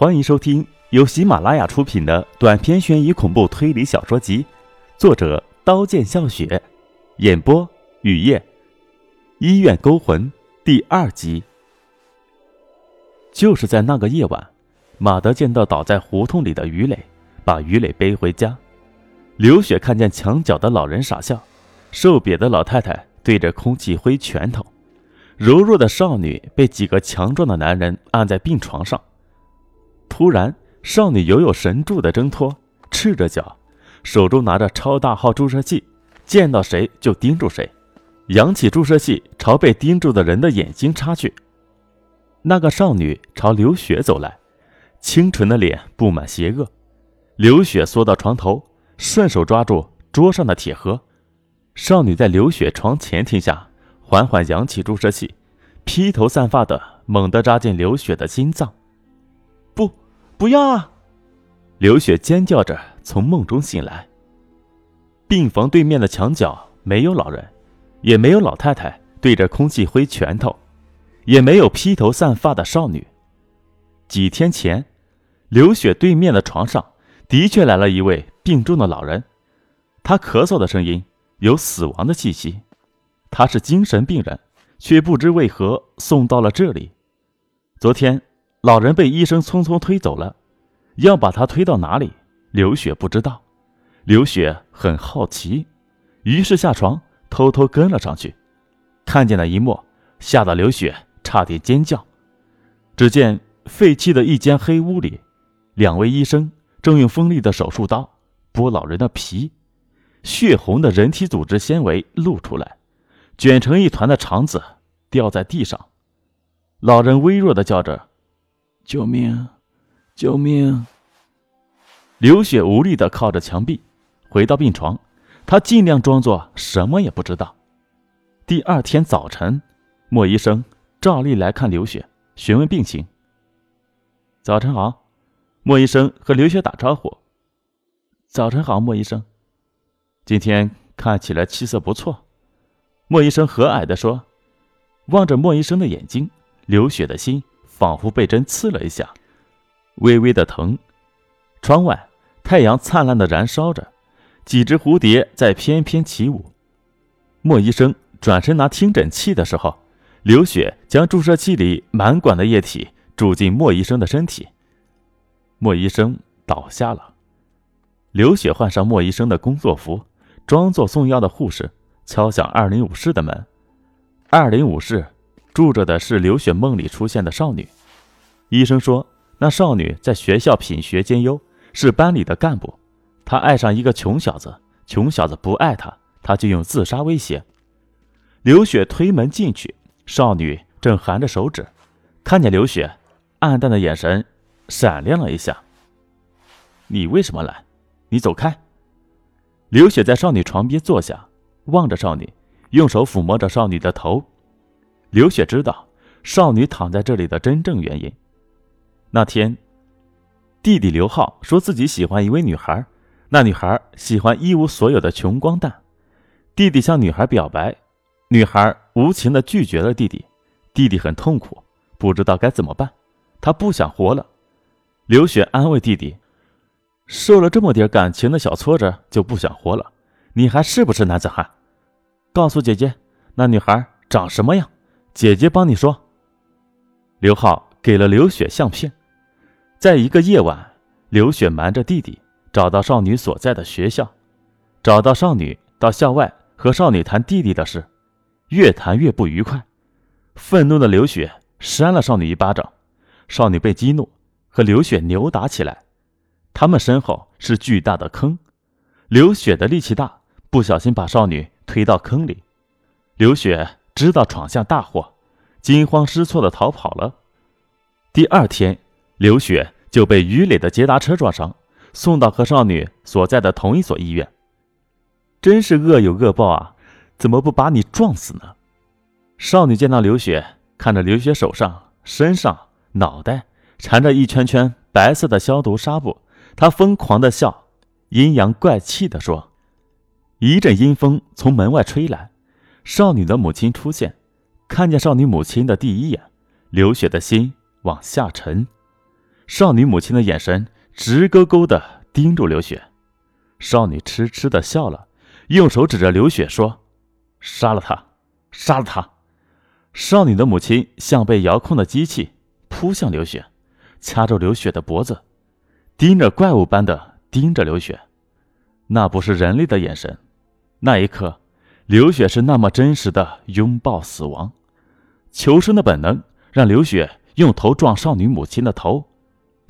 欢迎收听由喜马拉雅出品的短篇悬疑恐怖推理小说集，作者刀剑笑雪，演播雨夜。医院勾魂第二集。就是在那个夜晚，马德见到倒在胡同里的于磊，把于磊背回家。刘雪看见墙角的老人傻笑，瘦瘪的老太太对着空气挥拳头，柔弱的少女被几个强壮的男人按在病床上。突然，少女犹有神助的挣脱，赤着脚，手中拿着超大号注射器，见到谁就盯住谁，扬起注射器朝被盯住的人的眼睛插去。那个少女朝刘雪走来，清纯的脸布满邪恶。刘雪缩到床头，顺手抓住桌上的铁盒。少女在刘雪床前停下，缓缓扬起注射器，披头散发的猛地扎进刘雪的心脏。不，要啊！刘雪尖叫着从梦中醒来。病房对面的墙角没有老人，也没有老太太对着空气挥拳头，也没有披头散发的少女。几天前，刘雪对面的床上的确来了一位病重的老人，他咳嗽的声音有死亡的气息。他是精神病人，却不知为何送到了这里。昨天。老人被医生匆匆推走了，要把他推到哪里？刘雪不知道。刘雪很好奇，于是下床偷偷跟了上去。看见那一幕，吓得刘雪差点尖叫。只见废弃的一间黑屋里，两位医生正用锋利的手术刀剥老人的皮，血红的人体组织纤维露出来，卷成一团的肠子掉在地上。老人微弱的叫着。救命！救命！刘雪无力的靠着墙壁，回到病床，她尽量装作什么也不知道。第二天早晨，莫医生照例来看刘雪，询问病情。早晨好，莫医生和刘雪打招呼。早晨好，莫医生，今天看起来气色不错。莫医生和蔼的说，望着莫医生的眼睛，刘雪的心。仿佛被针刺了一下，微微的疼。窗外太阳灿烂的燃烧着，几只蝴蝶在翩翩起舞。莫医生转身拿听诊器的时候，刘雪将注射器里满管的液体注进莫医生的身体。莫医生倒下了。刘雪换上莫医生的工作服，装作送药的护士，敲响二零五室的门。二零五室。住着的是刘雪梦里出现的少女。医生说，那少女在学校品学兼优，是班里的干部。她爱上一个穷小子，穷小子不爱她，她就用自杀威胁。刘雪推门进去，少女正含着手指，看见刘雪，暗淡的眼神闪亮了一下。你为什么来？你走开。刘雪在少女床边坐下，望着少女，用手抚摸着少女的头。刘雪知道少女躺在这里的真正原因。那天，弟弟刘浩说自己喜欢一位女孩，那女孩喜欢一无所有的穷光蛋。弟弟向女孩表白，女孩无情的拒绝了弟弟。弟弟很痛苦，不知道该怎么办，他不想活了。刘雪安慰弟弟：“受了这么点感情的小挫折就不想活了，你还是不是男子汉？告诉姐姐，那女孩长什么样？”姐姐帮你说。刘浩给了刘雪相片，在一个夜晚，刘雪瞒着弟弟找到少女所在的学校，找到少女，到校外和少女谈弟弟的事，越谈越不愉快。愤怒的刘雪扇了少女一巴掌，少女被激怒，和刘雪扭打起来。他们身后是巨大的坑，刘雪的力气大，不小心把少女推到坑里。刘雪。知道闯下大祸，惊慌失措的逃跑了。第二天，刘雪就被于磊的捷达车撞伤，送到和少女所在的同一所医院。真是恶有恶报啊！怎么不把你撞死呢？少女见到刘雪，看着刘雪手上、身上、脑袋缠着一圈圈白色的消毒纱布，她疯狂的笑，阴阳怪气的说：“一阵阴风从门外吹来。”少女的母亲出现，看见少女母亲的第一眼，刘雪的心往下沉。少女母亲的眼神直勾勾的盯住刘雪。少女痴痴的笑了，用手指着刘雪说：“杀了他，杀了他！”少女的母亲像被遥控的机器，扑向刘雪，掐住刘雪的脖子，盯着怪物般的盯着刘雪。那不是人类的眼神。那一刻，刘雪是那么真实的拥抱死亡。求生的本能让刘雪用头撞少女母亲的头，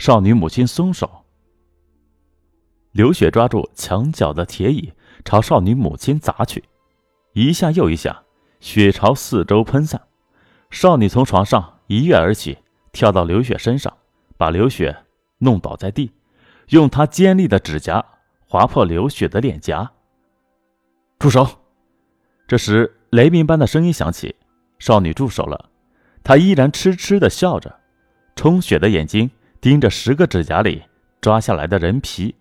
少女母亲松手。刘雪抓住墙角的铁椅，朝少女母亲砸去，一下又一下，血朝四周喷散。少女从床上一跃而起，跳到刘雪身上，把刘雪弄倒在地，用她尖利的指甲划破刘雪的脸颊。住手！这时，雷鸣般的声音响起，少女住手了。她依然痴痴的笑着，充血的眼睛盯着十个指甲里抓下来的人皮。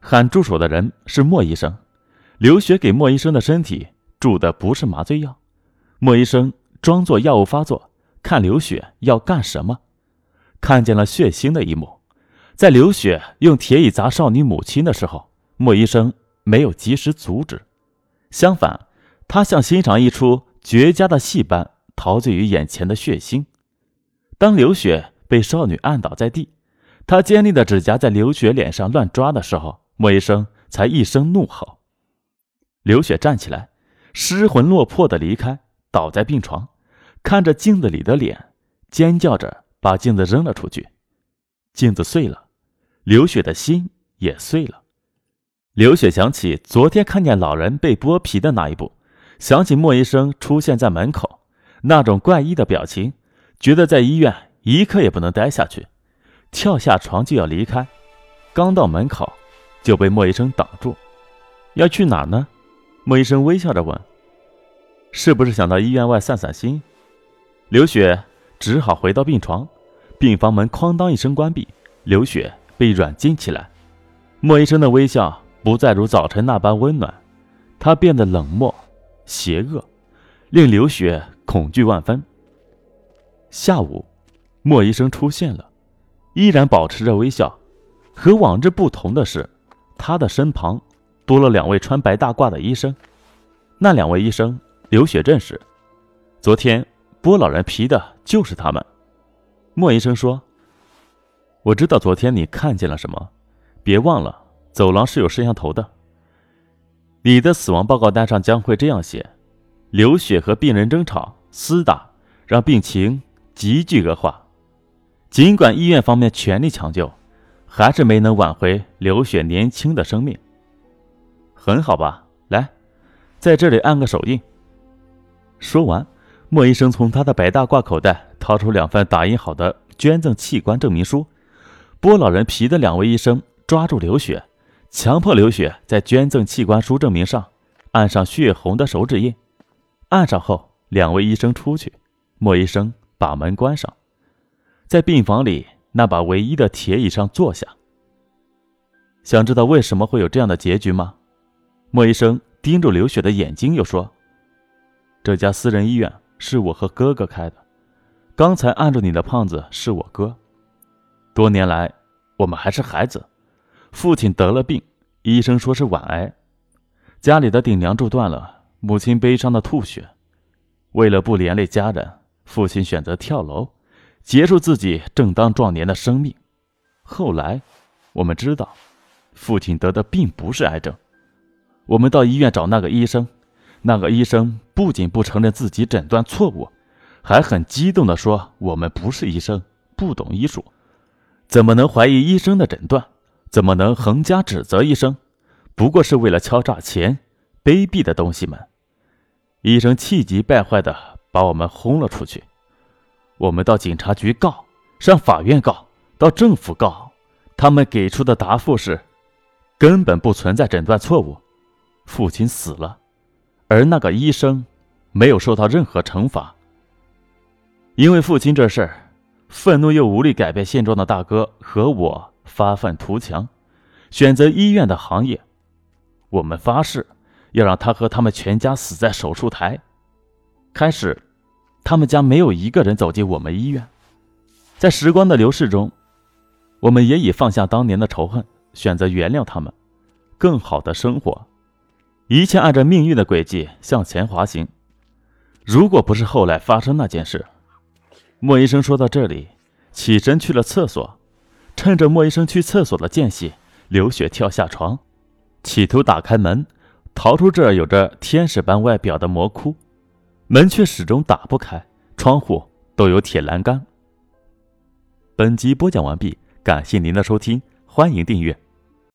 喊住手的人是莫医生。刘雪给莫医生的身体注的不是麻醉药，莫医生。装作药物发作，看刘雪要干什么，看见了血腥的一幕。在刘雪用铁椅砸少女母亲的时候，莫医生没有及时阻止，相反，他像欣赏一出绝佳的戏般陶醉于眼前的血腥。当刘雪被少女按倒在地，他尖利的指甲在刘雪脸上乱抓的时候，莫医生才一声怒吼。刘雪站起来，失魂落魄的离开。倒在病床，看着镜子里的脸，尖叫着把镜子扔了出去。镜子碎了，刘雪的心也碎了。刘雪想起昨天看见老人被剥皮的那一幕，想起莫医生出现在门口那种怪异的表情，觉得在医院一刻也不能待下去，跳下床就要离开。刚到门口，就被莫医生挡住。要去哪呢？莫医生微笑着问。是不是想到医院外散散心？刘雪只好回到病床，病房门哐当一声关闭，刘雪被软禁起来。莫医生的微笑不再如早晨那般温暖，他变得冷漠、邪恶，令刘雪恐惧万分。下午，莫医生出现了，依然保持着微笑。和往日不同的是，他的身旁多了两位穿白大褂的医生。那两位医生。刘雪认识，昨天剥老人皮的就是他们。莫医生说：“我知道昨天你看见了什么，别忘了走廊是有摄像头的。你的死亡报告单上将会这样写：刘雪和病人争吵厮打，让病情急剧恶化。尽管医院方面全力抢救，还是没能挽回刘雪年轻的生命。很好吧，来，在这里按个手印。”说完，莫医生从他的白大褂口袋掏出两份打印好的捐赠器官证明书。剥老人皮的两位医生抓住刘雪，强迫刘雪在捐赠器官书证明上按上血红的手指印。按上后，两位医生出去，莫医生把门关上，在病房里那把唯一的铁椅上坐下。想知道为什么会有这样的结局吗？莫医生盯住刘雪的眼睛，又说。这家私人医院是我和哥哥开的，刚才按住你的胖子是我哥。多年来，我们还是孩子，父亲得了病，医生说是晚癌，家里的顶梁柱断了，母亲悲伤的吐血。为了不连累家人，父亲选择跳楼，结束自己正当壮年的生命。后来，我们知道，父亲得的并不是癌症。我们到医院找那个医生。那个医生不仅不承认自己诊断错误，还很激动地说：“我们不是医生，不懂医术，怎么能怀疑医生的诊断？怎么能横加指责医生？不过是为了敲诈钱，卑鄙的东西们！”医生气急败坏地把我们轰了出去。我们到警察局告，上法院告，到政府告，他们给出的答复是：根本不存在诊断错误，父亲死了。而那个医生没有受到任何惩罚，因为父亲这事儿，愤怒又无力改变现状的大哥和我发愤图强，选择医院的行业。我们发誓要让他和他们全家死在手术台。开始，他们家没有一个人走进我们医院。在时光的流逝中，我们也已放下当年的仇恨，选择原谅他们，更好的生活，一切按照命运的轨迹向前滑行。如果不是后来发生那件事，莫医生说到这里，起身去了厕所，趁着莫医生去厕所的间隙，刘雪跳下床，企图打开门，逃出这有着天使般外表的魔窟，门却始终打不开，窗户都有铁栏杆。本集播讲完毕，感谢您的收听，欢迎订阅。